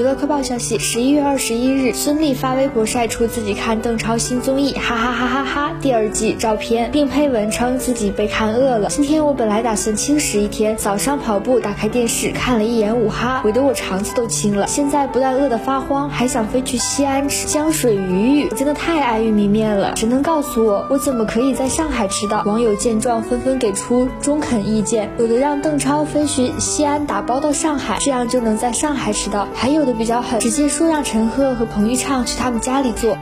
娱乐快报消息：十一月二十一日，孙俪发微博晒出自己看邓超新综艺《哈哈哈哈哈》第二季照片，并配文称自己被看饿了。今天我本来打算轻食一天，早上跑步，打开电视看了一眼五哈，围得我肠子都青了。现在不但饿得发慌，还想飞去西安吃江水鱼鱼。我真的太爱玉米面了，谁能告诉我，我怎么可以在上海吃到？网友见状纷纷给出中肯意见，有的让邓超飞去西安打包到上海，这样就能在上海吃到；还有的比较狠，直接说让陈赫和彭昱畅去他们家里做。